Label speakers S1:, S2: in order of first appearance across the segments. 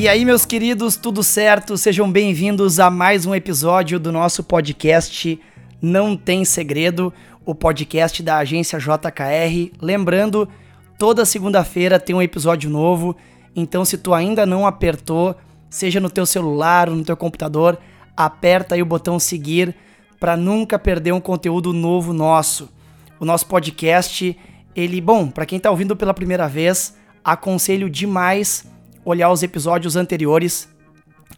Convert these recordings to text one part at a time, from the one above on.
S1: E aí, meus queridos, tudo certo? Sejam bem-vindos a mais um episódio do nosso podcast Não Tem Segredo, o podcast da agência JKR. Lembrando, toda segunda-feira tem um episódio novo, então se tu ainda não apertou, seja no teu celular ou no teu computador, aperta aí o botão seguir para nunca perder um conteúdo novo nosso. O nosso podcast, ele, bom, para quem tá ouvindo pela primeira vez, aconselho demais olhar os episódios anteriores,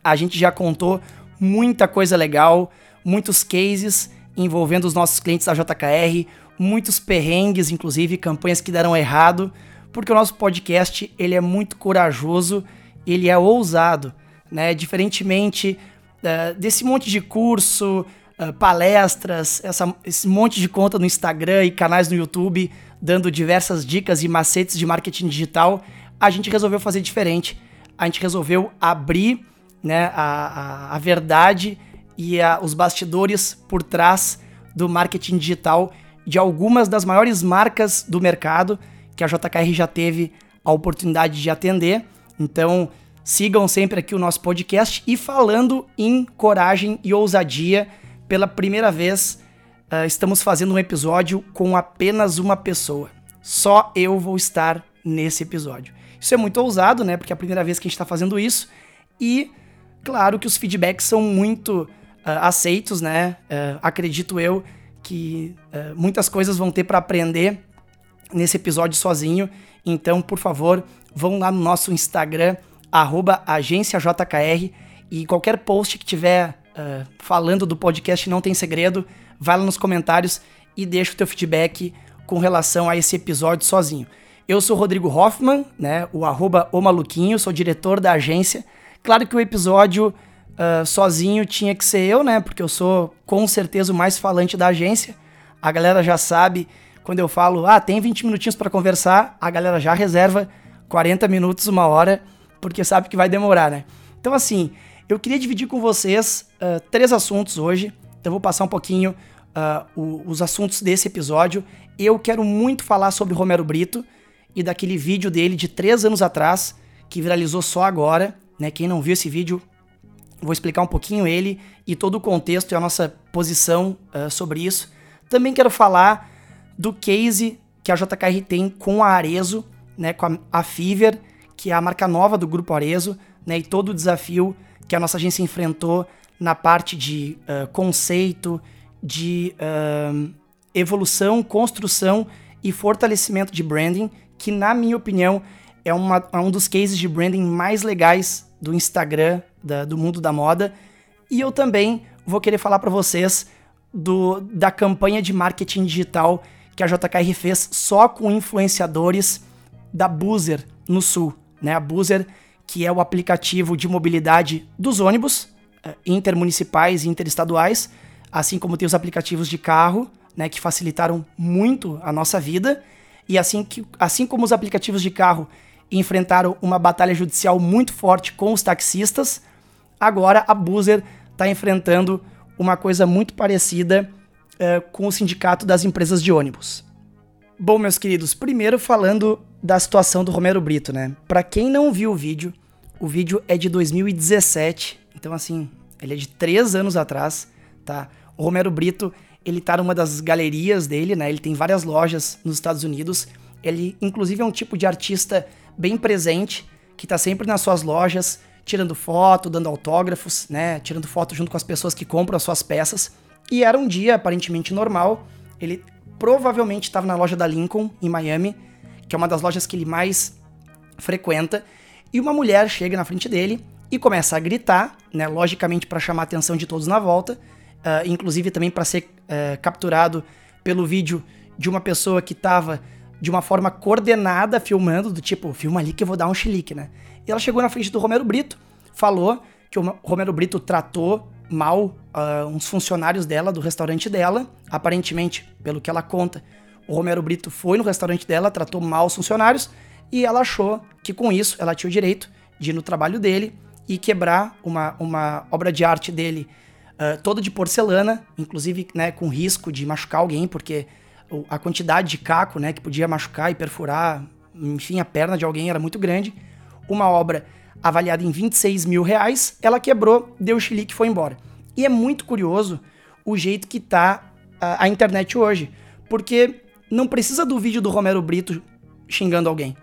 S1: a gente já contou muita coisa legal, muitos cases envolvendo os nossos clientes da JKR, muitos perrengues, inclusive campanhas que deram errado, porque o nosso podcast ele é muito corajoso, ele é ousado, né? Diferentemente uh, desse monte de curso, uh, palestras, essa, esse monte de conta no Instagram e canais no YouTube dando diversas dicas e macetes de marketing digital, a gente resolveu fazer diferente. A gente resolveu abrir né, a, a, a verdade e a, os bastidores por trás do marketing digital de algumas das maiores marcas do mercado que a JKR já teve a oportunidade de atender. Então, sigam sempre aqui o nosso podcast e falando em coragem e ousadia, pela primeira vez uh, estamos fazendo um episódio com apenas uma pessoa. Só eu vou estar nesse episódio. Isso é muito ousado, né? Porque é a primeira vez que a gente está fazendo isso. E, claro, que os feedbacks são muito uh, aceitos, né? Uh, acredito eu que uh, muitas coisas vão ter para aprender nesse episódio sozinho. Então, por favor, vão lá no nosso Instagram, agênciajkr, e qualquer post que tiver falando do podcast Não Tem Segredo, vai lá nos comentários e deixa o teu feedback com relação a esse episódio sozinho. Eu sou Rodrigo Hoffman, né? O arroba o maluquinho, sou diretor da agência. Claro que o episódio uh, sozinho tinha que ser eu, né? Porque eu sou com certeza o mais falante da agência. A galera já sabe quando eu falo, ah, tem 20 minutinhos para conversar, a galera já reserva 40 minutos, uma hora, porque sabe que vai demorar, né? Então, assim, eu queria dividir com vocês uh, três assuntos hoje. Então, eu vou passar um pouquinho uh, o, os assuntos desse episódio. Eu quero muito falar sobre Romero Brito e daquele vídeo dele de três anos atrás, que viralizou só agora. Né? Quem não viu esse vídeo, vou explicar um pouquinho ele e todo o contexto e a nossa posição uh, sobre isso. Também quero falar do case que a JKR tem com a Arezo, né, com a, a que é a marca nova do grupo Arezo, né, e todo o desafio que a nossa agência enfrentou na parte de uh, conceito, de uh, evolução, construção e fortalecimento de branding que, na minha opinião, é, uma, é um dos cases de branding mais legais do Instagram, da, do mundo da moda. E eu também vou querer falar para vocês do, da campanha de marketing digital que a JKR fez só com influenciadores da Boozer no Sul. Né? A Boozer, que é o aplicativo de mobilidade dos ônibus uh, intermunicipais e interestaduais, assim como tem os aplicativos de carro, né, que facilitaram muito a nossa vida. E assim, que, assim como os aplicativos de carro enfrentaram uma batalha judicial muito forte com os taxistas, agora a Boozer está enfrentando uma coisa muito parecida uh, com o sindicato das empresas de ônibus. Bom, meus queridos, primeiro falando da situação do Romero Brito, né? Para quem não viu o vídeo, o vídeo é de 2017, então assim, ele é de três anos atrás, tá? O Romero Brito ele tá numa das galerias dele, né? Ele tem várias lojas nos Estados Unidos. Ele, inclusive, é um tipo de artista bem presente, que tá sempre nas suas lojas, tirando foto, dando autógrafos, né? Tirando foto junto com as pessoas que compram as suas peças. E era um dia aparentemente normal. Ele provavelmente estava na loja da Lincoln, em Miami, que é uma das lojas que ele mais frequenta. E uma mulher chega na frente dele e começa a gritar, né? Logicamente para chamar a atenção de todos na volta uh, inclusive também para ser uh, capturado pelo vídeo de uma pessoa que estava de uma forma coordenada filmando, do tipo, filma ali que eu vou dar um chilique, né? E ela chegou na frente do Romero Brito, falou que o Romero Brito tratou mal uh, uns funcionários dela, do restaurante dela. Aparentemente, pelo que ela conta, o Romero Brito foi no restaurante dela, tratou mal os funcionários e ela achou que com isso ela tinha o direito de ir no trabalho dele e quebrar uma, uma obra de arte dele uh, toda de porcelana, inclusive né, com risco de machucar alguém, porque a quantidade de caco né, que podia machucar e perfurar, enfim, a perna de alguém era muito grande. Uma obra avaliada em 26 mil reais, ela quebrou, deu chilique e foi embora. E é muito curioso o jeito que tá a, a internet hoje, porque não precisa do vídeo do Romero Brito xingando alguém.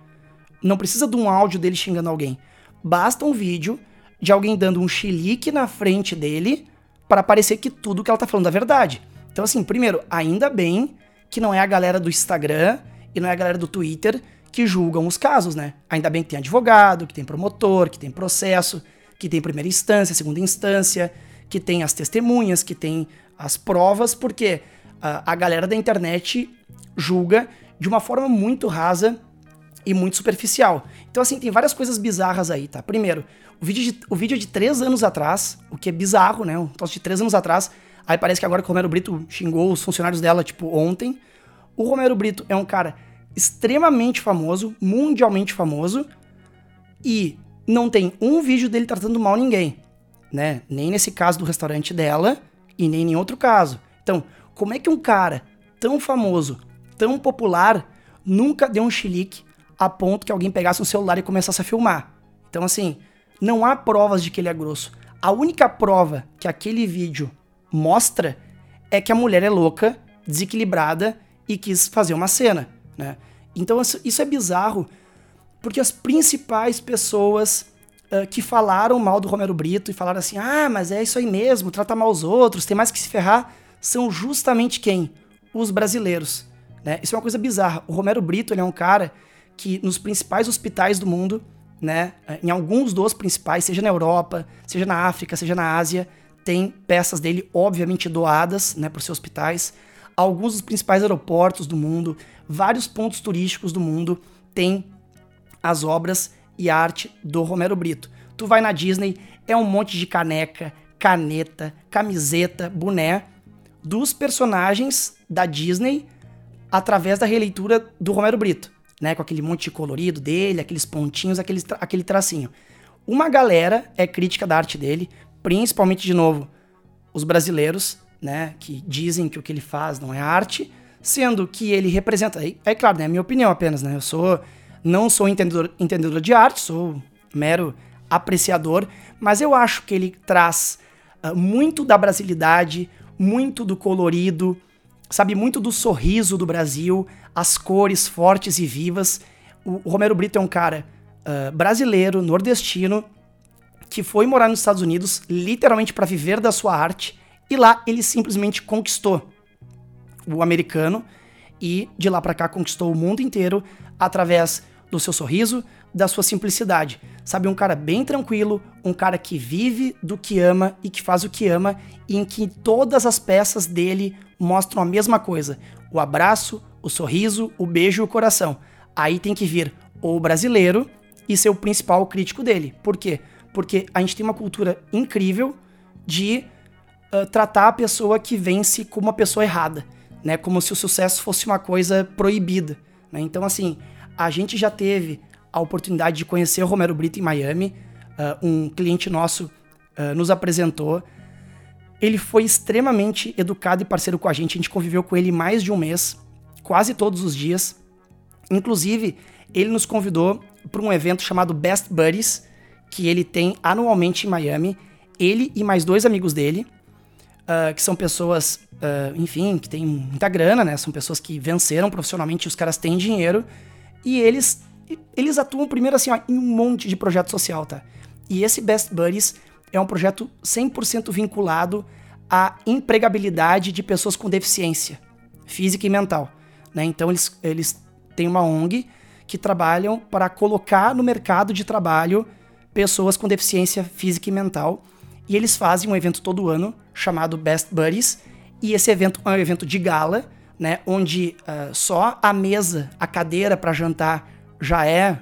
S1: Não precisa de um áudio dele xingando alguém. Basta um vídeo de alguém dando um chilique na frente dele para parecer que tudo que ela tá falando é verdade. Então, assim, primeiro, ainda bem que não é a galera do Instagram e não é a galera do Twitter que julgam os casos, né? Ainda bem que tem advogado, que tem promotor, que tem processo, que tem primeira instância, segunda instância, que tem as testemunhas, que tem as provas, porque a, a galera da internet julga de uma forma muito rasa e muito superficial. Então, assim, tem várias coisas bizarras aí, tá? Primeiro, o vídeo de, o vídeo é de três anos atrás, o que é bizarro, né? Um de três anos atrás. Aí parece que agora que o Romero Brito xingou os funcionários dela, tipo, ontem. O Romero Brito é um cara extremamente famoso, mundialmente famoso, e não tem um vídeo dele tratando mal ninguém, né? Nem nesse caso do restaurante dela e nem em outro caso. Então, como é que um cara tão famoso, tão popular, nunca deu um chilique a ponto que alguém pegasse um celular e começasse a filmar? Então, assim, não há provas de que ele é grosso. A única prova que aquele vídeo mostra é que a mulher é louca, desequilibrada e quis fazer uma cena, né? Então isso é bizarro, porque as principais pessoas uh, que falaram mal do Romero Brito e falaram assim: ah, mas é isso aí mesmo, trata mal os outros, tem mais que se ferrar, são justamente quem? Os brasileiros. Né? Isso é uma coisa bizarra. O Romero Brito ele é um cara que nos principais hospitais do mundo, né, em alguns dos principais, seja na Europa, seja na África, seja na Ásia, tem peças dele obviamente doadas né, os seus hospitais. Alguns dos principais aeroportos do mundo, vários pontos turísticos do mundo têm as obras e arte do Romero Brito. Tu vai na Disney, é um monte de caneca, caneta, camiseta, boné dos personagens da Disney através da releitura do Romero Brito, né? Com aquele monte de colorido dele, aqueles pontinhos, aquele, tra aquele tracinho. Uma galera é crítica da arte dele, principalmente, de novo, os brasileiros, né? Que dizem que o que ele faz não é arte sendo que ele representa. É claro, né? É minha opinião apenas, né? Eu sou. Não sou entendedor, entendedor de arte, sou mero apreciador, mas eu acho que ele traz uh, muito da brasilidade, muito do colorido, sabe? Muito do sorriso do Brasil, as cores fortes e vivas. O, o Romero Brito é um cara uh, brasileiro, nordestino, que foi morar nos Estados Unidos literalmente para viver da sua arte, e lá ele simplesmente conquistou o americano e de lá para cá conquistou o mundo inteiro através do seu sorriso, da sua simplicidade. Sabe, um cara bem tranquilo, um cara que vive do que ama e que faz o que ama, e em que todas as peças dele mostram a mesma coisa: o abraço, o sorriso, o beijo e o coração. Aí tem que vir o brasileiro e ser o principal crítico dele. Por quê? Porque a gente tem uma cultura incrível de uh, tratar a pessoa que vence como uma pessoa errada né? Como se o sucesso fosse uma coisa proibida. Né? Então, assim, a gente já teve a oportunidade de conhecer o Romero Brito em Miami. Uh, um cliente nosso uh, nos apresentou. Ele foi extremamente educado e parceiro com a gente. A gente conviveu com ele mais de um mês, quase todos os dias. Inclusive, ele nos convidou para um evento chamado Best Buddies, que ele tem anualmente em Miami. Ele e mais dois amigos dele, uh, que são pessoas uh, enfim, que tem muita grana, né? São pessoas que venceram profissionalmente, os caras têm dinheiro e eles eles atuam primeiro assim, ó, em um monte de projeto social, tá? E esse Best Buddies é um projeto 100% vinculado à empregabilidade de pessoas com deficiência física e mental, né? Então eles eles têm uma ONG que trabalham para colocar no mercado de trabalho pessoas com deficiência física e mental. E eles fazem um evento todo ano chamado Best Buddies, e esse evento é um evento de gala, né? Onde uh, só a mesa, a cadeira para jantar já é.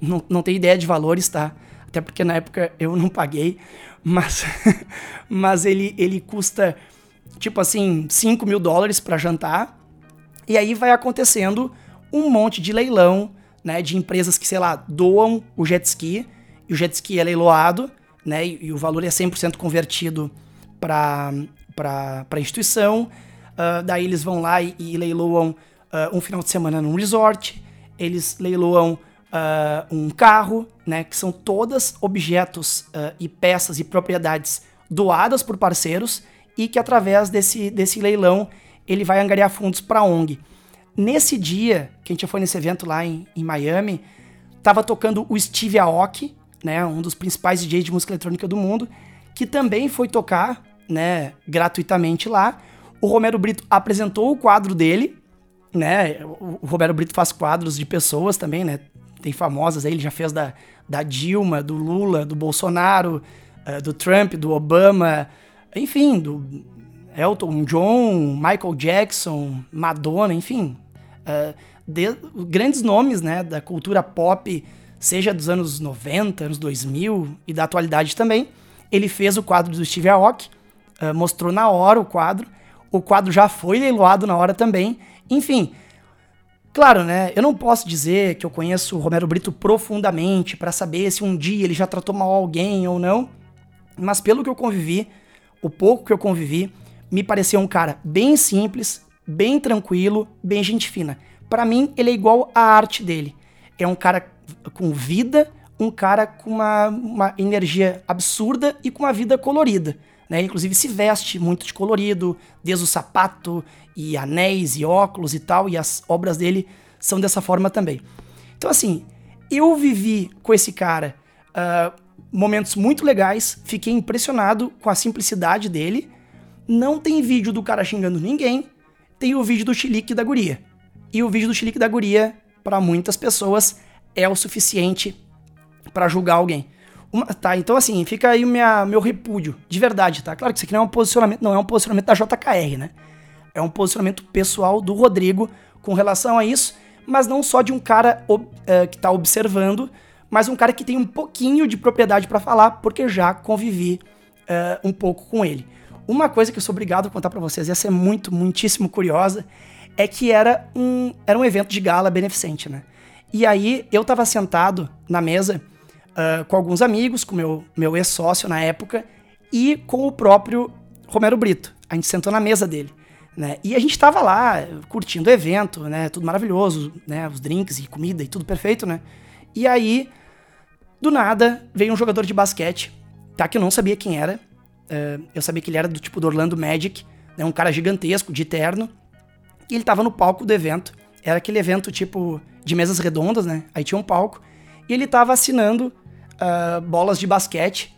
S1: Não, não tem ideia de valores, tá? Até porque na época eu não paguei, mas, mas ele, ele custa tipo assim, 5 mil dólares para jantar. E aí vai acontecendo um monte de leilão, né? De empresas que, sei lá, doam o jet ski, e o jet ski é leiloado, né? E, e o valor é 100% convertido para a instituição. Uh, daí eles vão lá e, e leiloam uh, um final de semana num resort. Eles leiloam uh, um carro, né? Que são todas objetos e peças e propriedades doadas por parceiros e que através desse, desse leilão ele vai angariar fundos para a ONG. Nesse dia, que a gente foi nesse evento lá em, em Miami, tava tocando o Steve Aoki, né, um dos principais DJs de música eletrônica do mundo, que também foi tocar, né, gratuitamente lá. O Romero Brito apresentou o quadro dele, né? O Romero Brito faz quadros de pessoas também, né? Tem famosas aí, ele já fez da, da Dilma, do Lula, do Bolsonaro, uh, do Trump, do Obama, enfim, do Elton John, Michael Jackson, Madonna, enfim. Uh, de, grandes nomes né, da cultura pop, seja dos anos 90, anos 2000 e da atualidade também. Ele fez o quadro do Steve Aoki, uh, mostrou na hora o quadro. O quadro já foi leiloado na hora também. Enfim, Claro, né? Eu não posso dizer que eu conheço o Romero Brito profundamente para saber se um dia ele já tratou mal alguém ou não, mas pelo que eu convivi, o pouco que eu convivi, me pareceu um cara bem simples, bem tranquilo, bem gente fina. Para mim, ele é igual à arte dele. É um cara com vida, um cara com uma, uma energia absurda e com uma vida colorida. Né? Inclusive se veste muito de colorido, desde o sapato e anéis e óculos e tal, e as obras dele são dessa forma também. Então, assim, eu vivi com esse cara uh, momentos muito legais, fiquei impressionado com a simplicidade dele. Não tem vídeo do cara xingando ninguém, tem o vídeo do chilique da guria. E o vídeo do chilique da guria, para muitas pessoas, é o suficiente para julgar alguém. Uma, tá, então assim, fica aí o meu repúdio, de verdade, tá? Claro que isso aqui não é um posicionamento, não é um posicionamento da JKR, né? É um posicionamento pessoal do Rodrigo com relação a isso, mas não só de um cara uh, que tá observando, mas um cara que tem um pouquinho de propriedade para falar, porque já convivi uh, um pouco com ele. Uma coisa que eu sou obrigado a contar para vocês, essa é muito, muitíssimo curiosa, é que era um, era um evento de gala beneficente, né? E aí eu tava sentado na mesa uh, com alguns amigos, com meu, meu ex-sócio na época, e com o próprio Romero Brito. A gente sentou na mesa dele. Né? E a gente tava lá curtindo o evento, né? Tudo maravilhoso, né? Os drinks e comida e tudo perfeito, né? E aí, do nada, veio um jogador de basquete, tá? Que eu não sabia quem era. Uh, eu sabia que ele era do tipo do Orlando Magic, né? Um cara gigantesco, de terno. E ele tava no palco do evento. Era aquele evento tipo de mesas redondas, né? Aí tinha um palco. E ele tava assinando uh, bolas de basquete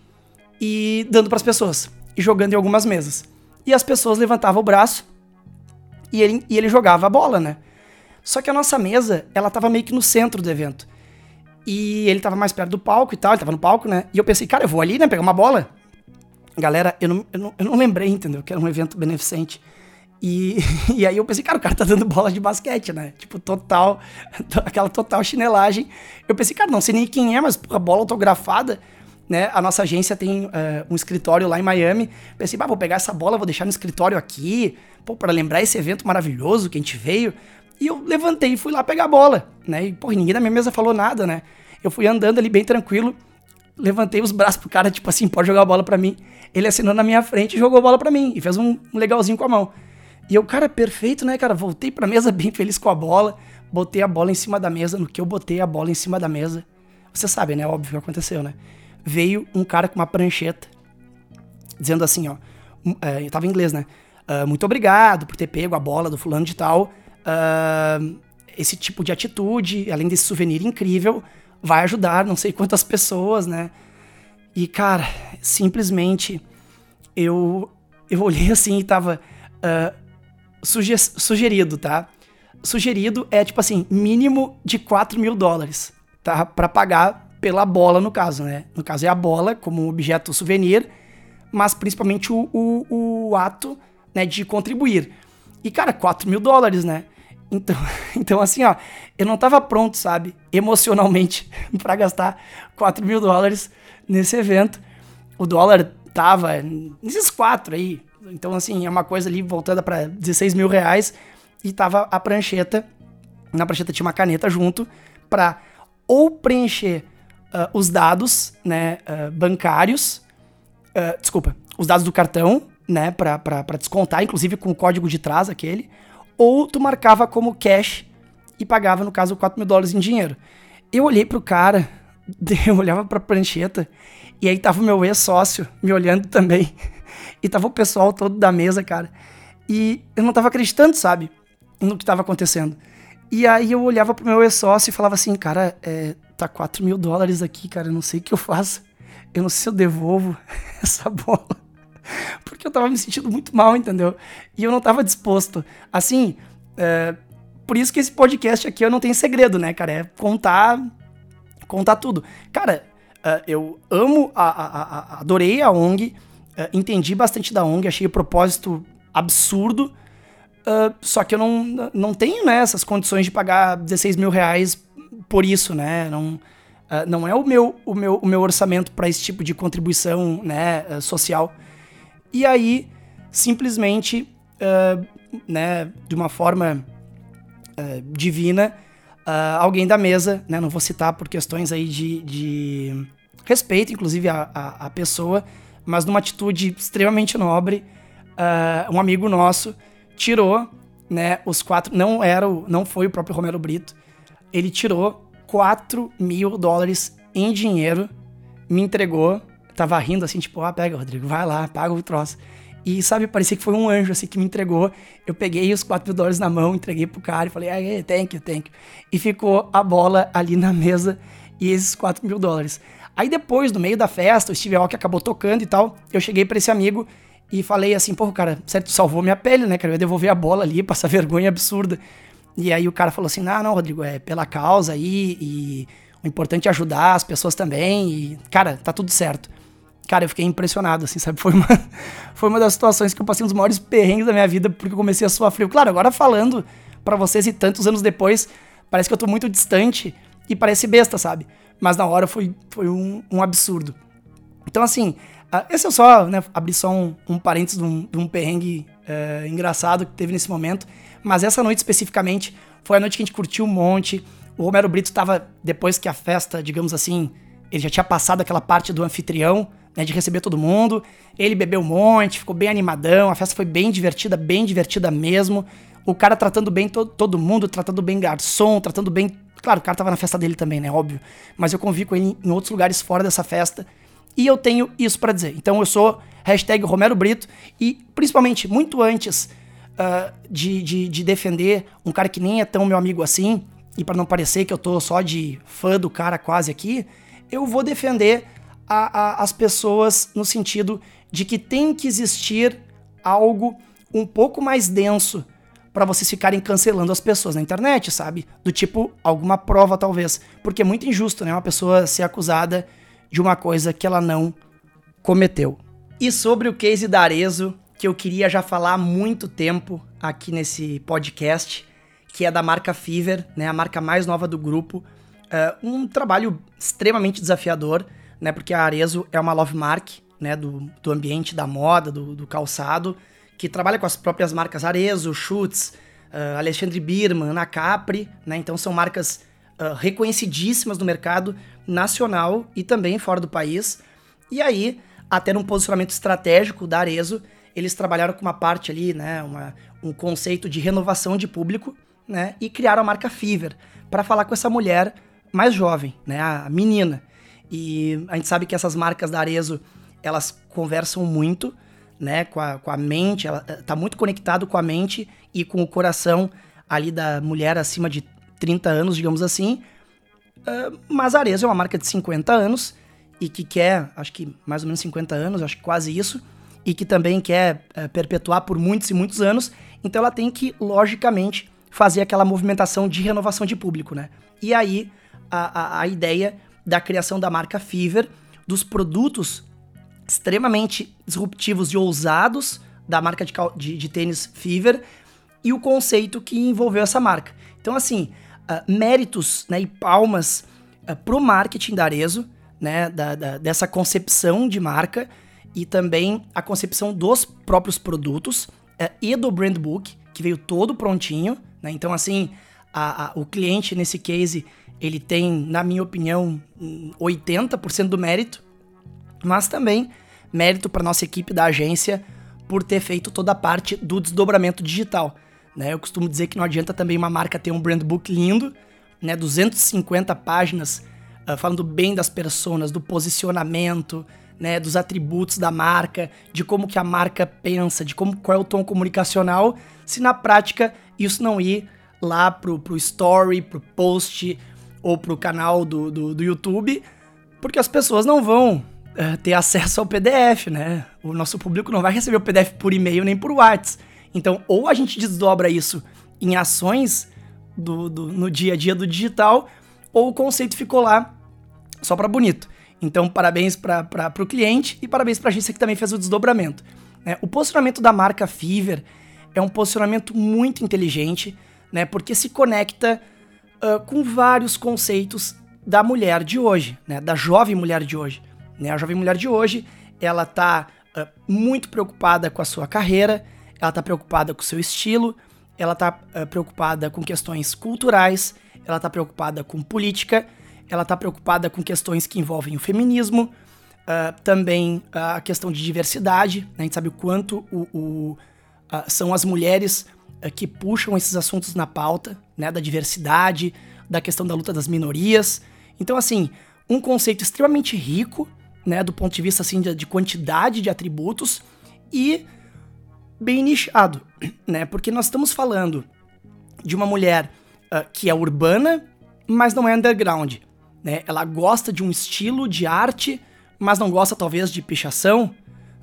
S1: e dando para as pessoas. E jogando em algumas mesas. E as pessoas levantavam o braço e ele, e ele jogava a bola, né? Só que a nossa mesa, ela tava meio que no centro do evento. E ele tava mais perto do palco e tal, ele tava no palco, né? E eu pensei, cara, eu vou ali, né, pegar uma bola. Galera, eu não, eu não, eu não lembrei, entendeu? Que era um evento beneficente. E, e aí eu pensei, cara, o cara tá dando bola de basquete, né? Tipo, total, aquela total chinelagem. Eu pensei, cara, não sei nem quem é, mas porra, bola autografada, né? A nossa agência tem uh, um escritório lá em Miami. Pensei, bah, vou pegar essa bola, vou deixar no escritório aqui, pô, pra lembrar esse evento maravilhoso que a gente veio. E eu levantei e fui lá pegar a bola, né? E, pô, ninguém na minha mesa falou nada, né? Eu fui andando ali bem tranquilo, levantei os braços pro cara, tipo assim, pode jogar a bola pra mim. Ele assinou na minha frente e jogou a bola pra mim. E fez um legalzinho com a mão. E eu, cara, perfeito, né, cara? Voltei pra mesa bem feliz com a bola. Botei a bola em cima da mesa. No que eu botei a bola em cima da mesa. Você sabe, né? Óbvio que aconteceu, né? Veio um cara com uma prancheta. Dizendo assim, ó. É, tava em inglês, né? Uh, muito obrigado por ter pego a bola do fulano de tal. Uh, esse tipo de atitude, além desse souvenir incrível, vai ajudar não sei quantas pessoas, né? E, cara, simplesmente eu, eu olhei assim e tava. Uh, suge sugerido, tá? Sugerido é tipo assim, mínimo de 4 mil dólares, tá? Pra pagar pela bola, no caso, né? No caso é a bola como objeto souvenir, mas principalmente o, o, o ato né, de contribuir. E, cara, 4 mil dólares, né? Então, então, assim, ó, eu não tava pronto, sabe, emocionalmente, para gastar 4 mil dólares nesse evento. O dólar tava nesses quatro aí. Então, assim, é uma coisa ali voltada para 16 mil reais. E tava a prancheta. Na prancheta tinha uma caneta junto para ou preencher uh, os dados né, uh, bancários, uh, desculpa, os dados do cartão, né, para descontar, inclusive com o código de trás aquele, ou tu marcava como cash e pagava, no caso, 4 mil dólares em dinheiro. Eu olhei pro cara, eu olhava pra prancheta, e aí tava o meu ex-sócio me olhando também, e tava o pessoal todo da mesa, cara, e eu não tava acreditando, sabe, no que tava acontecendo. E aí eu olhava pro meu ex-sócio e falava assim, cara, é, tá 4 mil dólares aqui, cara, eu não sei o que eu faço. Eu não sei se eu devolvo essa bola. Porque eu tava me sentindo muito mal, entendeu? E eu não tava disposto. Assim, é, por isso que esse podcast aqui eu não tenho segredo, né, cara? É contar, contar tudo. Cara, uh, eu amo, a, a, a, adorei a ONG, uh, entendi bastante da ONG, achei o propósito absurdo, uh, só que eu não, não tenho né, essas condições de pagar 16 mil reais por isso, né? Não, não é o meu, o meu, o meu orçamento para esse tipo de contribuição né, social. E aí, simplesmente, né, de uma forma uh, divina, uh, alguém da mesa, né, não vou citar por questões aí de, de respeito, inclusive, a, a, a, pessoa, mas numa atitude extremamente nobre, uh, um amigo nosso tirou, né, os quatro, não era, o, não foi o próprio Romero Brito, ele tirou 4 mil dólares em dinheiro, me entregou, tava rindo assim, tipo, ah, pega, Rodrigo, vai lá, paga o troço. E, sabe, parecia que foi um anjo, assim, que me entregou. Eu peguei os 4 mil dólares na mão, entreguei pro cara e falei, ah, thank you, thank you. E ficou a bola ali na mesa e esses 4 mil dólares. Aí depois, no meio da festa, o Steve Aoki acabou tocando e tal, eu cheguei para esse amigo e falei assim, pô, cara, certo, salvou minha pele, né, cara? Eu ia devolver a bola ali, passar vergonha absurda. E aí o cara falou assim, não, não, Rodrigo, é pela causa aí e o importante é ajudar as pessoas também e, cara, tá tudo certo. Cara, eu fiquei impressionado, assim, sabe? Foi uma, foi uma das situações que eu passei dos maiores perrengues da minha vida, porque eu comecei a suar frio. Claro, agora falando para vocês e tantos anos depois, parece que eu tô muito distante e parece besta, sabe? Mas na hora foi, foi um, um absurdo. Então, assim, uh, esse é só, né, abrir só um, um parênteses de um, de um perrengue uh, engraçado que teve nesse momento. Mas essa noite especificamente foi a noite que a gente curtiu um monte. O Romero Brito tava, depois que a festa, digamos assim, ele já tinha passado aquela parte do anfitrião, né, de receber todo mundo. Ele bebeu um monte, ficou bem animadão, a festa foi bem divertida, bem divertida mesmo. O cara tratando bem to todo mundo, tratando bem garçom, tratando bem. Claro, o cara tava na festa dele também, né? Óbvio. Mas eu convivo com ele em outros lugares fora dessa festa. E eu tenho isso para dizer. Então eu sou hashtag Romero Brito e principalmente muito antes uh, de, de, de defender um cara que nem é tão meu amigo assim, e para não parecer que eu tô só de fã do cara quase aqui, eu vou defender a, a, as pessoas no sentido de que tem que existir algo um pouco mais denso para vocês ficarem cancelando as pessoas na internet, sabe? Do tipo, alguma prova talvez. Porque é muito injusto, né? Uma pessoa ser acusada de uma coisa que ela não cometeu. E sobre o case da Arezo, que eu queria já falar há muito tempo aqui nesse podcast, que é da marca Fever, né? A marca mais nova do grupo. Uh, um trabalho extremamente desafiador né? Porque a Arezo é uma love mark, né? Do, do ambiente da moda, do, do calçado, que trabalha com as próprias marcas Arezo, Schutz, uh, Alexandre Birman, Ana Capri, né? Então são marcas uh, reconhecidíssimas no mercado nacional e também fora do país. E aí, até num posicionamento estratégico da Arezo, eles trabalharam com uma parte ali, né, uma, um conceito de renovação de público, né, e criaram a marca Fever para falar com essa mulher mais jovem, né, a menina. E a gente sabe que essas marcas da Arezo, elas conversam muito, né, com a, com a mente, ela eh, tá muito conectado com a mente e com o coração ali da mulher acima de 30 anos, digamos assim. Uh, mas a é uma marca de 50 anos e que quer, acho que mais ou menos 50 anos, acho que quase isso, e que também quer uh, perpetuar por muitos e muitos anos. Então ela tem que, logicamente, fazer aquela movimentação de renovação de público, né? E aí a, a, a ideia da criação da marca Fever, dos produtos extremamente disruptivos e ousados da marca de, de, de tênis Fever e o conceito que envolveu essa marca. Então, assim, uh, méritos né, e palmas uh, pro marketing da Arezo, né, da, da, dessa concepção de marca e também a concepção dos próprios produtos uh, e do brand book, que veio todo prontinho. Né? Então, assim, a, a, o cliente nesse case ele tem, na minha opinião, 80% do mérito, mas também mérito para nossa equipe da agência por ter feito toda a parte do desdobramento digital. Né? Eu costumo dizer que não adianta também uma marca ter um brand book lindo, né? 250 páginas uh, falando bem das pessoas, do posicionamento, né? dos atributos da marca, de como que a marca pensa, de como qual é o tom comunicacional, se na prática isso não ir lá pro, pro story, pro post ou pro canal do, do, do YouTube, porque as pessoas não vão uh, ter acesso ao PDF, né? O nosso público não vai receber o PDF por e-mail nem por WhatsApp. Então, ou a gente desdobra isso em ações do, do, no dia a dia do digital, ou o conceito ficou lá só para bonito. Então, parabéns para o cliente e parabéns para a agência que também fez o desdobramento. Né? O posicionamento da marca Fever é um posicionamento muito inteligente, né? porque se conecta uh, com vários conceitos da mulher de hoje, né? da jovem mulher de hoje. Né? A jovem mulher de hoje, ela tá uh, muito preocupada com a sua carreira, ela tá preocupada com o seu estilo, ela tá uh, preocupada com questões culturais, ela tá preocupada com política, ela tá preocupada com questões que envolvem o feminismo, uh, também a questão de diversidade, né? a gente sabe o quanto o, o são as mulheres que puxam esses assuntos na pauta, né, da diversidade, da questão da luta das minorias. Então, assim, um conceito extremamente rico, né, do ponto de vista assim de, de quantidade de atributos e bem nichado, né? Porque nós estamos falando de uma mulher uh, que é urbana, mas não é underground, né? Ela gosta de um estilo de arte, mas não gosta talvez de pichação,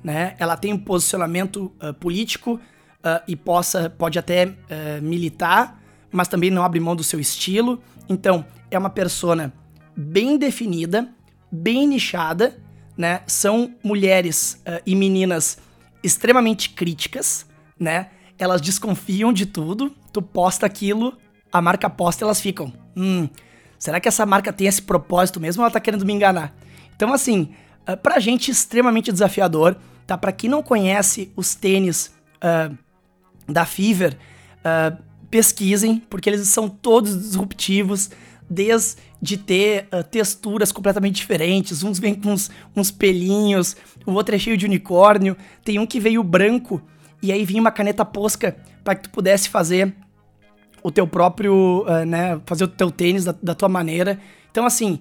S1: né? Ela tem um posicionamento uh, político uh, e possa pode até militar, mas também não abre mão do seu estilo. Então, é uma persona bem definida, bem nichada né, são mulheres uh, e meninas extremamente críticas, né? Elas desconfiam de tudo, tu posta aquilo, a marca posta elas ficam, hum, será que essa marca tem esse propósito mesmo ou ela tá querendo me enganar? Então, assim, uh, pra gente extremamente desafiador, tá? Pra quem não conhece os tênis uh, da Fever, uh, pesquisem, porque eles são todos disruptivos, desde ter uh, texturas completamente diferentes. Uns vêm com uns, uns pelinhos, o outro é cheio de unicórnio. Tem um que veio branco e aí vinha uma caneta posca para que tu pudesse fazer o teu próprio, uh, né, fazer o teu tênis da, da tua maneira. Então, assim,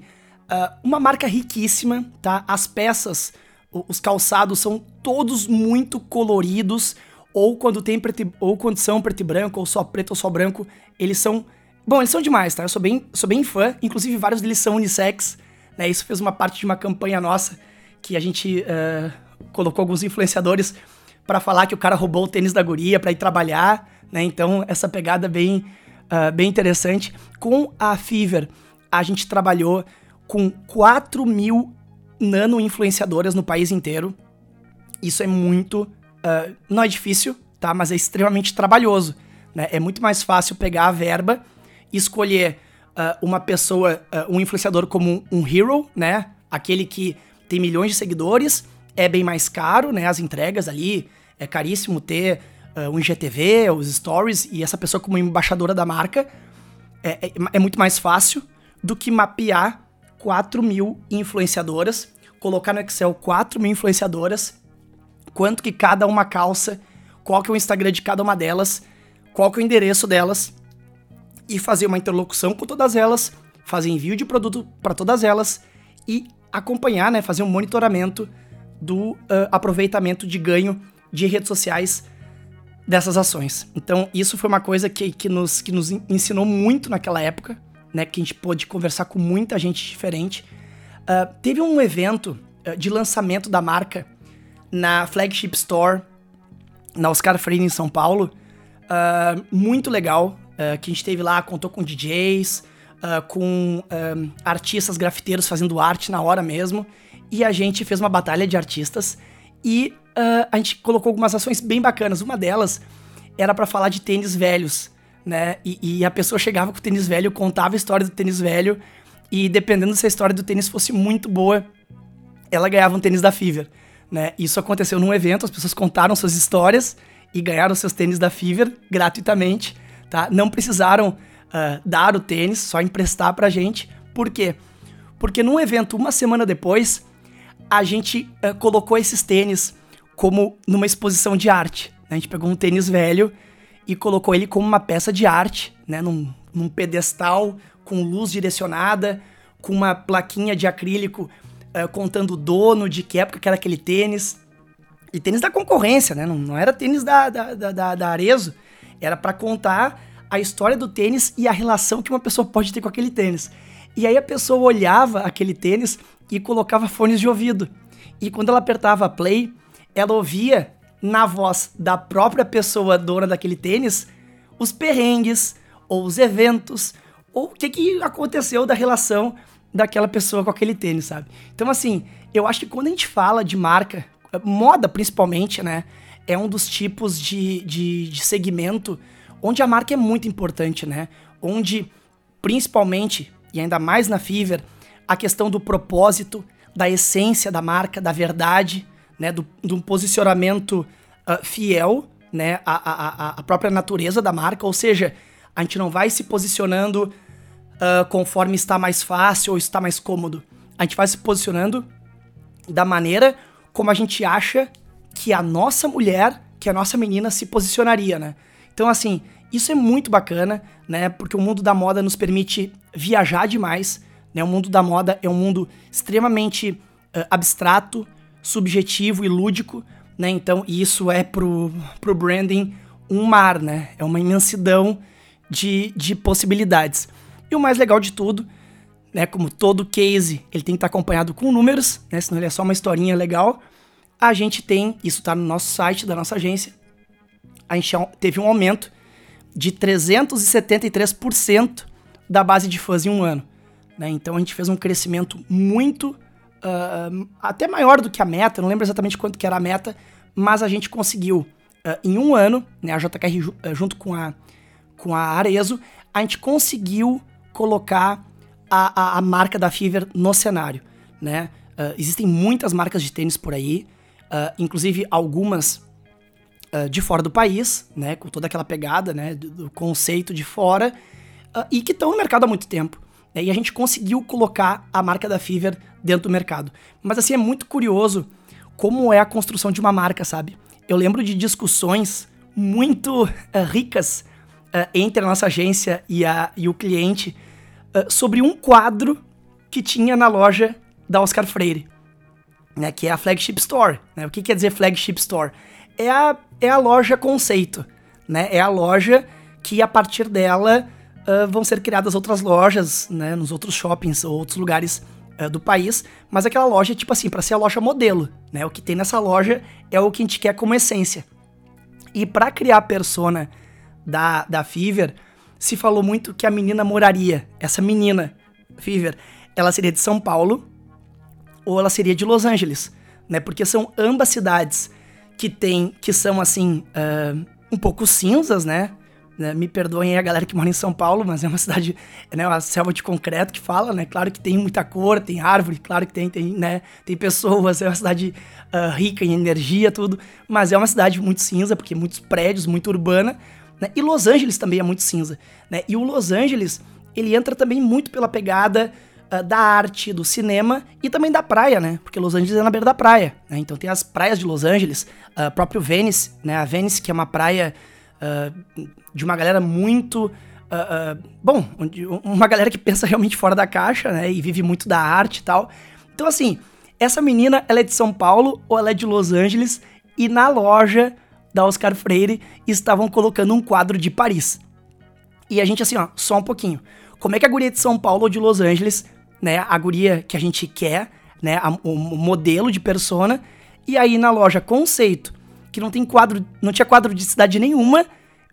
S1: uh, uma marca riquíssima, tá? As peças, os calçados são todos muito coloridos, ou quando tem preto, ou quando são preto e branco, ou só preto ou só branco, eles são Bom, eles são demais, tá? Eu sou bem, sou bem fã, inclusive vários deles são unissex, né? Isso fez uma parte de uma campanha nossa que a gente uh, colocou alguns influenciadores para falar que o cara roubou o tênis da guria para ir trabalhar, né? Então, essa pegada bem, uh, bem interessante. Com a Fever, a gente trabalhou com 4 mil nano-influenciadoras no país inteiro. Isso é muito... Uh, não é difícil, tá? Mas é extremamente trabalhoso, né? É muito mais fácil pegar a verba escolher uh, uma pessoa, uh, um influenciador como um, hero, né? Aquele que tem milhões de seguidores, é bem mais caro, né? As entregas ali, é caríssimo ter uh, um IGTV, os stories, e essa pessoa como embaixadora da marca é, é, é muito mais fácil do que mapear 4 mil influenciadoras, colocar no Excel 4 mil influenciadoras, quanto que cada uma calça, qual que é o Instagram de cada uma delas, qual que é o endereço delas, e fazer uma interlocução com todas elas, fazer envio de produto para todas elas e acompanhar, né, fazer um monitoramento do uh, aproveitamento de ganho de redes sociais dessas ações. Então, isso foi uma coisa que, que, nos, que nos ensinou muito naquela época, né, que a gente pôde conversar com muita gente diferente. Uh, teve um evento uh, de lançamento da marca na Flagship Store, na Oscar Freire, em São Paulo, muito legal. Eh, que a gente teve lá, contou com DJs, uh, eh, com eh, artistas grafiteiros fazendo arte na hora mesmo. E a gente fez uma batalha de artistas e uh, a gente colocou algumas ações bem bacanas. Uma delas era para falar de tênis velhos, né? E, e, a pessoa chegava com o tênis velho, contava a história do tênis velho, e dependendo se a história do tênis fosse muito boa, ela ganhava um tênis da Fever, né? Isso aconteceu num evento, as pessoas contaram suas histórias e ganharam seus tênis da Fever gratuitamente tá? Não precisaram uh, dar o tênis, só emprestar pra gente. Por quê? Porque num evento uma semana depois, a gente uh, colocou esses tênis como numa exposição de arte. A gente pegou um tênis velho e colocou ele como uma peça de arte, né, num, num pedestal com luz direcionada, com uma plaquinha de acrílico uh, contando o dono, de que época que era aquele tênis. E tênis da concorrência, né? Não, não era tênis da, da, da, da Arezo. Era para contar a história do tênis e a relação que uma pessoa pode ter com aquele tênis. E aí a pessoa olhava aquele tênis e colocava fones de ouvido. E quando ela apertava play, ela ouvia na voz da própria pessoa dona daquele tênis os perrengues, ou os eventos, ou o que, que aconteceu da relação daquela pessoa com aquele tênis, sabe? Então, assim, eu acho que quando a gente fala de marca, moda principalmente, né? É um dos tipos de, de, de segmento onde a marca é muito importante, né? Onde, principalmente, e ainda mais na Fever, a questão do propósito, da essência da marca, da verdade, né? Do, um posicionamento uh, fiel, né? A, a, a própria natureza da marca, ou seja, a gente não vai se posicionando uh, conforme está mais fácil ou está mais cômodo. A gente vai se posicionando da maneira como a gente acha que a nossa mulher, que a nossa menina se posicionaria, né? Então, assim, isso é muito bacana, né? Porque o mundo da moda nos permite viajar demais, né? O mundo da moda é um mundo extremamente uh, abstrato, subjetivo e lúdico, né? Então, isso é pro, pro branding um mar, né? É uma imensidão de, de possibilidades. E o mais legal de tudo, né? Como todo case, ele tem que estar acompanhado com números, né? Senão ele é só uma historinha legal. A gente tem, isso tá no nosso site da nossa agência, a gente teve um aumento de 373% da base de fãs em um ano. Né? Então a gente fez um crescimento muito, uh, até maior do que a meta, não lembro exatamente quanto que era a meta, mas a gente conseguiu, uh, em um ano, né, a JKR uh, junto com a, com a Arezo, a gente conseguiu colocar a, a, a marca da Fever no cenário. Né? existem muitas marcas de tênis por aí, inclusive algumas uh, de fora do país, né, com toda aquela pegada, né, do, do conceito de fora, uh, e que estão no mercado há muito tempo. Né, e a gente conseguiu colocar a marca da Fever dentro do mercado. Mas assim, é muito curioso como é a construção de uma marca, sabe? Eu lembro de discussões muito uh, ricas entre a nossa agência e, a, e o cliente sobre um quadro que tinha na loja da Oscar Freire, né, que é a Flagship Store. Né? O que quer dizer Flagship Store? é a, é a loja conceito, né? É a loja que a partir dela uh, vão ser criadas outras lojas, né? Nos outros shoppings ou outros lugares uh, do país, mas aquela loja, tipo assim, para ser a loja modelo, né? O que tem nessa loja é o que a gente quer como essência. E para criar a persona da, da Fever, se falou muito que a menina moraria, essa menina, Fever, ela seria de São Paulo ou ela seria de Los Angeles, né? Porque são ambas cidades que tem, que são assim, uh, um pouco cinzas, né? né? Me perdoem a galera que mora em São Paulo, mas é uma cidade, né, uma selva de concreto que fala, né? Claro que tem muita cor, tem árvore, claro que tem, tem, né, tem pessoas, é uma cidade uh, rica em energia, tudo, mas é uma cidade muito cinza, porque muitos prédios, muito urbana, né? E Los Angeles também é muito cinza, né? E o Los Angeles, ele entra também muito pela pegada uh, da arte, do cinema e também da praia, né? Porque Los Angeles é na beira da praia, né? Então tem as praias de Los Angeles, uh, próprio Venice, né? A Venice, que é uma praia uh, de uma galera muito. Bom, uma galera que pensa realmente fora da caixa, né? E vive muito da arte e tal. Então, assim, essa menina, ela é de São Paulo ou ela é de Los Angeles? E na loja da Oscar Freire estavam colocando um quadro de Paris. E a gente, assim, ó, só um pouquinho. Como é que a guria de São Paulo ou de Los Angeles né, a guria que a gente quer, né, a, o modelo de persona, e aí na loja conceito, que não tem quadro, não tinha quadro de cidade nenhuma,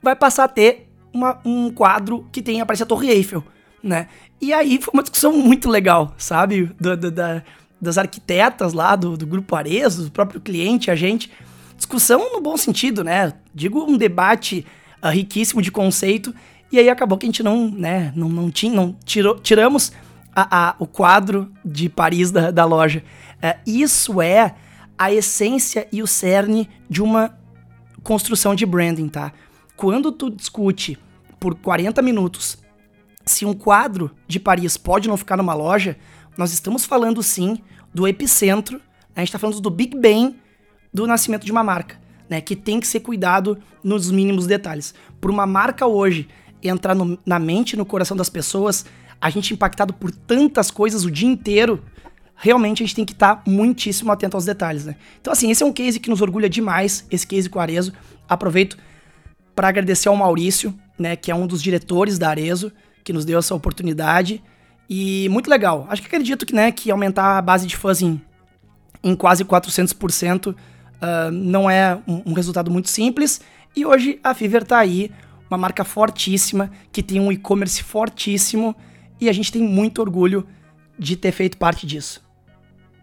S1: vai passar a ter uma, um quadro que tem aparece a Torre Eiffel, né? E aí foi uma discussão muito legal, sabe? Do, do, da, das arquitetas lá, do, do grupo Arezo, do próprio cliente, a gente. Discussão no bom sentido, né? Digo um debate uh, riquíssimo de conceito. E aí acabou que a gente não, né, não, não tinha, não tirou, tiramos a, a, o quadro de Paris da, da loja. É, isso é a essência e o cerne de uma construção de branding, tá? Quando tu discute por 40 minutos se um quadro de Paris pode não ficar numa loja, nós estamos falando sim do epicentro, a gente está falando do Big Bang do nascimento de uma marca, né? Que tem que ser cuidado nos mínimos detalhes. Por uma marca hoje entrar no, na mente, no coração das pessoas, a gente impactado por tantas coisas o dia inteiro, realmente a gente tem que estar tá muitíssimo atento aos detalhes, né? Então, assim, esse é um case que nos orgulha demais, esse case com a Arezo. Aproveito para agradecer ao Maurício, né, que é um dos diretores da Arezo, que nos deu essa oportunidade. E muito legal. Acho que acredito que, né, que aumentar a base de fãs em, em quase 400% uh, ah, não é um, um, resultado muito simples. E hoje a Fiverr tá aí, uma marca fortíssima, que tem um e-commerce fortíssimo. E a gente tem muito orgulho de ter feito parte disso.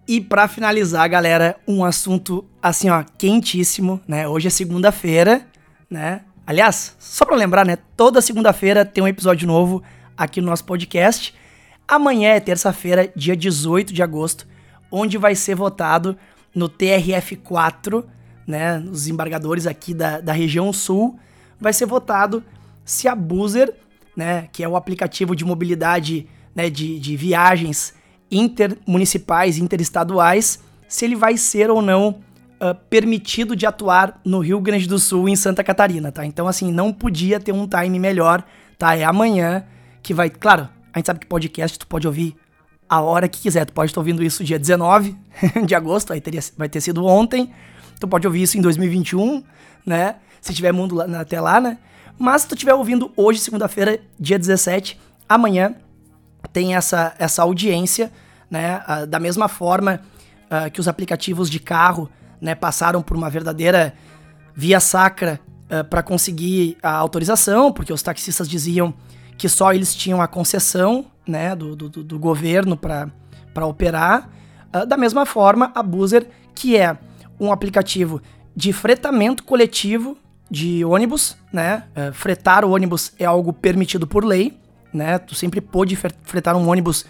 S1: E para finalizar, galera, um assunto assim, ó, quentíssimo, né? Hoje é segunda-feira, né? Aliás, só para lembrar, né? Toda segunda-feira tem um episódio novo aqui no nosso podcast. Amanhã é terça-feira, dia 18 de agosto, onde vai ser votado no TRF4, né? Os embargadores aqui da, da região sul, vai ser votado se a Boozer, né? Que é o aplicativo de mobilidade né, de, de viagens intermunicipais, interestaduais, se ele vai ser ou não uh, permitido de atuar no Rio Grande do Sul e em Santa Catarina, tá? Então, assim, não podia ter um time melhor, tá? É amanhã que vai. Claro, a gente sabe que podcast tu pode ouvir a hora que quiser. Tu pode estar ouvindo isso dia 19 de agosto, aí teria, vai ter sido ontem. Tu pode ouvir isso em 2021, né? Se tiver mundo lá, até lá, né? Mas se tu estiver ouvindo hoje, segunda-feira, dia 17, amanhã tem essa, essa audiência, né? Uh, da mesma forma uh, que os aplicativos de carro né, passaram por uma verdadeira via sacra uh, para conseguir a autorização, porque os taxistas diziam que só eles tinham a concessão né, do, do, do governo para operar. da mesma forma, a Boozer, que é um aplicativo de fretamento coletivo de ônibus, né? fretar o ônibus é algo permitido por lei, né? Tu sempre pôde fretar um ônibus uh,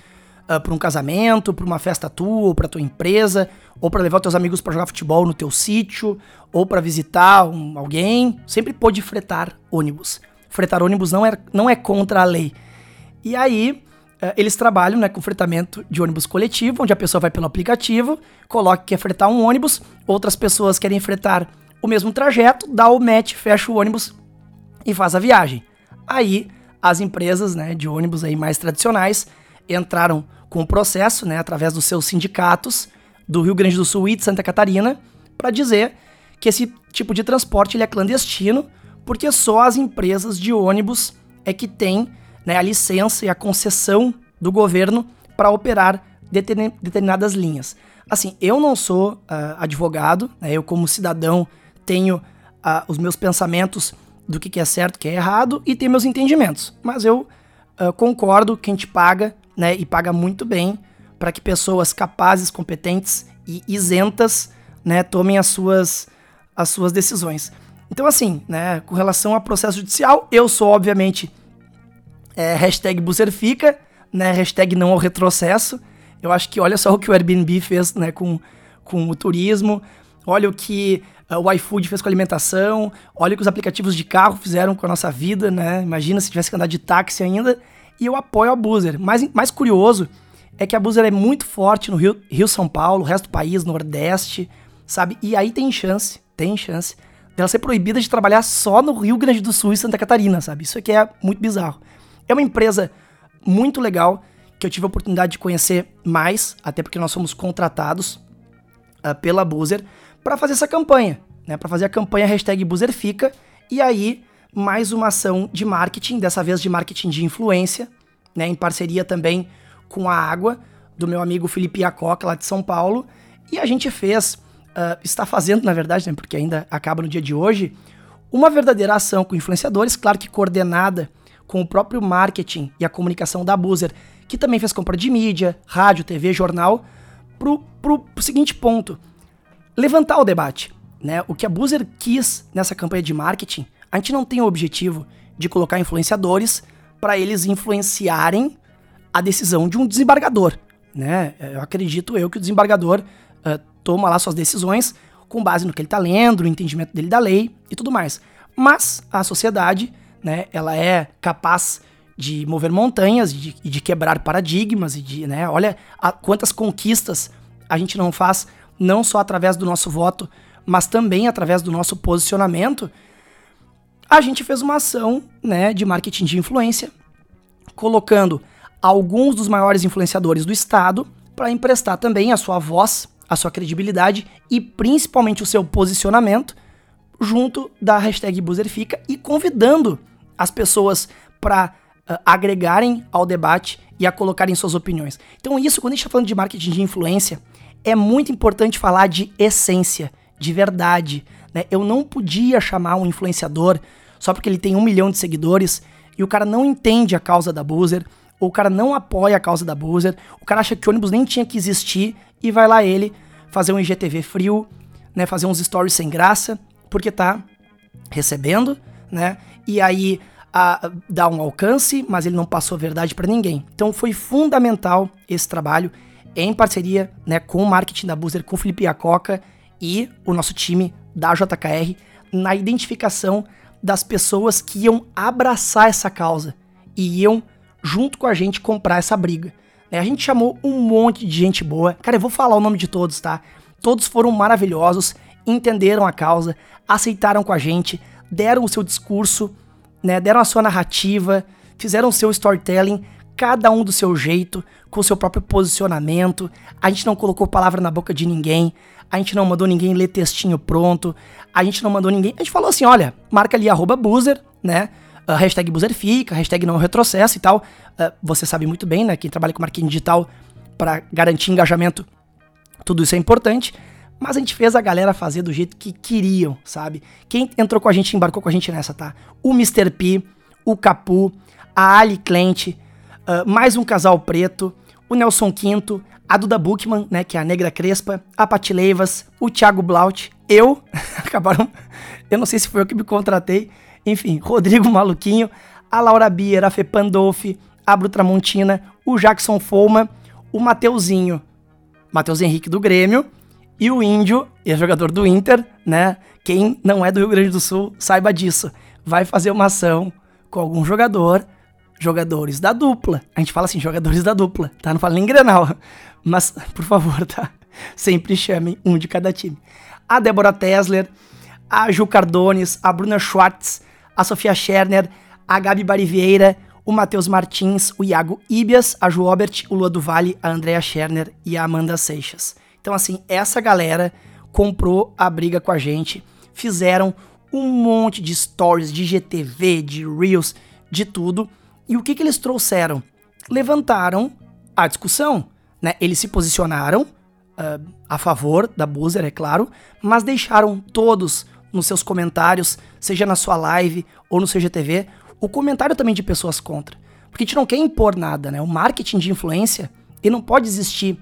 S1: ah, para um casamento, para uma festa tua, ou para tua empresa, ou para levar teus amigos para jogar futebol no teu sítio, ou para visitar um, alguém. Sempre pôde fretar ônibus. Fretar ônibus não é, não é contra a lei. E aí, uh, eles trabalham né, com fretamento de ônibus coletivo, onde a pessoa vai pelo aplicativo, coloca que quer fretar um ônibus, outras pessoas querem fretar o mesmo trajeto, dá o match, fecha o ônibus e faz a viagem. Aí as empresas né, de ônibus aí mais tradicionais entraram com o processo, né, através dos seus sindicatos do Rio Grande do Sul e de Santa Catarina, para dizer que esse tipo de transporte ele é clandestino, porque só as empresas de ônibus é que têm né, a licença e a concessão do governo para operar determinadas linhas. Assim, eu não sou uh, advogado, né, eu como cidadão tenho uh, os meus pensamentos do que, é certo, o que é errado e ter meus entendimentos. Mas eu uh, concordo que a gente paga, né, e paga muito bem para que pessoas capazes, competentes e isentas, né, tomem as suas, as suas decisões. Então, assim, né, com relação ao processo judicial, eu sou, obviamente, é, hashtag Buserfica, né, hashtag não ao retrocesso. Eu acho que olha só o que o Airbnb fez, né, com, com o turismo, olha o que o iFood fez com a alimentação, olha o que os aplicativos de carro fizeram com a nossa vida, né? Imagina se tivesse que andar de táxi ainda. E eu apoio a Boozer. Mais, mais curioso é que a Boozer é muito forte no Rio, Rio São Paulo, resto do país, Nordeste, sabe? E aí tem chance, tem chance dela ser proibida de trabalhar só no Rio Grande do Sul e Santa Catarina, sabe? Isso aqui é muito bizarro. É uma empresa muito legal que eu tive a oportunidade de conhecer mais, até porque nós somos contratados uh, pela Boozer para fazer essa campanha, né? Para fazer a campanha hashtag Buzerfica e aí mais uma ação de marketing, dessa vez de marketing de influência, né? Em parceria também com a Água, do meu amigo Felipe Iacoca, lá de São Paulo. E a gente fez, uh, está fazendo, na verdade, né? Porque ainda acaba no dia de hoje, uma verdadeira ação com influenciadores, claro que coordenada com o próprio marketing e a comunicação da Boozer, que também fez compra de mídia, rádio, TV, jornal, pro, pro seguinte ponto levantar o debate. Né? O que a Boozer quis nessa campanha de marketing, a gente não tem o objetivo de colocar influenciadores para eles influenciarem a decisão de um desembargador. Né? Eu acredito eu que o desembargador uh, toma lá suas decisões com base no que ele está lendo, no entendimento dele da lei e tudo mais. Mas a sociedade, né, ela é capaz de mover montanhas e de, de, quebrar paradigmas e de, né, olha a, quantas conquistas a gente não faz, não só através do nosso voto, mas também através do nosso posicionamento. A gente fez uma ação, né, de marketing de influência, colocando alguns dos maiores influenciadores do estado para emprestar também a sua voz, a sua credibilidade e principalmente o seu posicionamento junto da hashtag BuzzerFica e convidando as pessoas para uh, agregarem ao debate e a colocarem suas opiniões. Então, isso, quando a gente está falando de marketing de influência, é muito importante falar de essência, de verdade. Né? Eu não podia chamar um influenciador só porque ele tem um milhão de seguidores e o cara não entende a causa da Boozer, ou o cara não apoia a causa da Boozer, o cara acha que o ônibus nem tinha que existir e vai lá ele fazer um IGTV frio, né, fazer uns stories sem graça, porque tá recebendo, né? E aí a, dá um alcance, mas ele não passou a verdade para ninguém. Então foi fundamental esse trabalho em parceria né, com o marketing da Boozer, com o Felipe Iacoca e o nosso time da JKR na identificação das pessoas que iam abraçar essa causa e iam junto com a gente comprar essa briga. Né, a gente chamou um monte de gente boa. Cara, eu vou falar o nome de todos, tá? Todos foram maravilhosos, entenderam a causa, aceitaram com a gente, deram o seu discurso, né, deram a sua narrativa, fizeram o seu storytelling, cada um do seu jeito, com o seu próprio posicionamento. A gente não colocou palavra na boca de ninguém, a gente não mandou ninguém ler textinho pronto, a gente não mandou ninguém. A gente falou assim: olha, marca ali arroba boozer, né? Uh, hashtag boozer fica, hashtag não retrocesso e tal. Uh, você sabe muito bem, né? Quem trabalha com marketing digital para garantir engajamento, tudo isso é importante. Mas a gente fez a galera fazer do jeito que queriam, sabe? Quem entrou com a gente, embarcou com a gente nessa, tá? O Mr. P, o Capu, a Ali Clente, uh, mais um casal preto, o Nelson Quinto, a Duda Bookman, né, que é a Negra Crespa, a Pati Leivas, o Thiago Blaut, eu, acabaram, eu não sei se foi eu que me contratei, enfim, Rodrigo Maluquinho, a Laura Bier, a Fê Pandolfi, a Bru Tramontina, o Jackson Foma, o Mateuzinho, Matheus Henrique do Grêmio, e o Índio, ex-jogador do Inter, né? Quem não é do Rio Grande do Sul, saiba disso. Vai fazer uma ação com algum jogador, jogadores da dupla. A gente fala assim, jogadores da dupla, tá? Não fala nem Grenal. Mas, por favor, tá? Sempre chamem um de cada time. A Débora Tesler, a Ju Cardones, a Bruna Schwartz, a Sofia Scherner, a Gabi Barivieira, o Matheus Martins, o Iago Ibias, a Ju Obert, o Lua do Vale, a Andrea Scherner e a Amanda Seixas. Então, assim, essa galera comprou a briga com a gente, fizeram um monte de stories, de GTV, de Reels, de tudo. E o que, que eles trouxeram? Levantaram a discussão, né? Eles se posicionaram uh, a favor da Boozer, é claro, mas deixaram todos nos seus comentários, seja na sua live ou no seu GTV, o comentário também de pessoas contra. Porque a gente não quer impor nada, né? O marketing de influência, ele não pode existir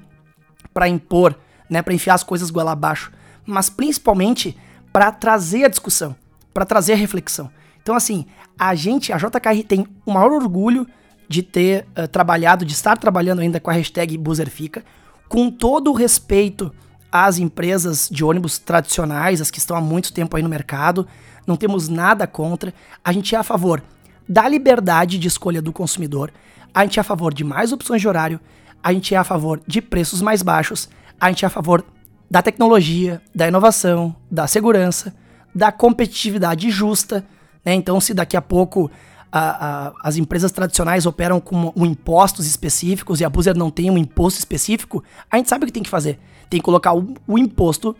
S1: para impor né, para enfiar as coisas goela abaixo, mas principalmente para trazer a discussão, para trazer a reflexão. Então, assim, a gente, a JKR tem o maior orgulho de ter uh, trabalhado, de estar trabalhando ainda com a hashtag BuzzerFica, com todo o respeito às empresas de ônibus tradicionais, as que estão há muito tempo aí no mercado, não temos nada contra, a gente é a favor da liberdade de escolha do consumidor, a gente é a favor de mais opções de horário, a gente é a favor de preços mais baixos, a gente é a favor da tecnologia, da inovação, da segurança, da competitividade justa. Né? Então, se daqui a pouco a, a, as empresas tradicionais operam com impostos específicos e a Boozer não tem um imposto específico, a gente sabe o que tem que fazer. Tem que colocar o, o imposto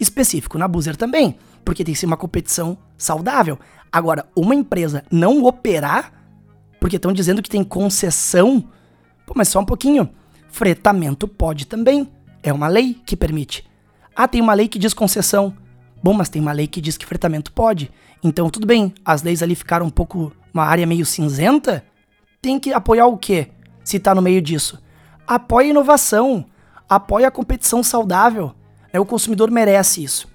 S1: específico na Boozer também, porque tem que ser uma competição saudável. Agora, uma empresa não operar, porque estão dizendo que tem concessão, pô, mas só um pouquinho. Fretamento pode também. É uma lei que permite. Ah, tem uma lei que diz concessão. Bom, mas tem uma lei que diz que fretamento pode. Então, tudo bem, as leis ali ficaram um pouco. uma área meio cinzenta. Tem que apoiar o quê? Se tá no meio disso. Apoia a inovação. Apoia a competição saudável. É, o consumidor merece isso.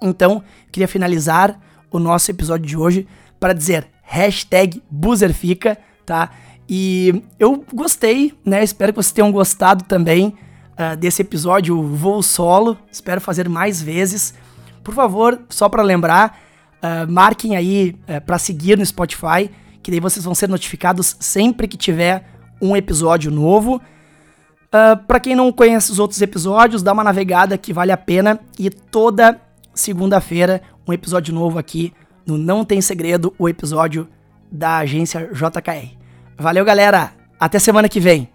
S1: Então, queria finalizar o nosso episódio de hoje para dizer hashtag BuzzerFica, tá? E eu gostei, né? Espero que vocês tenham gostado também uh, desse episódio Voo Solo. Espero fazer mais vezes. Por favor, só para lembrar, uh, marquem aí uh, eh, para seguir no Spotify, que daí vocês vão ser notificados sempre que tiver um episódio novo. Uh, para quem não conhece os outros episódios, dá uma navegada que vale a pena. E toda segunda-feira, um episódio novo aqui no Não Tem Segredo, o episódio da agência JKR. Valeu, galera! Até semana que vem!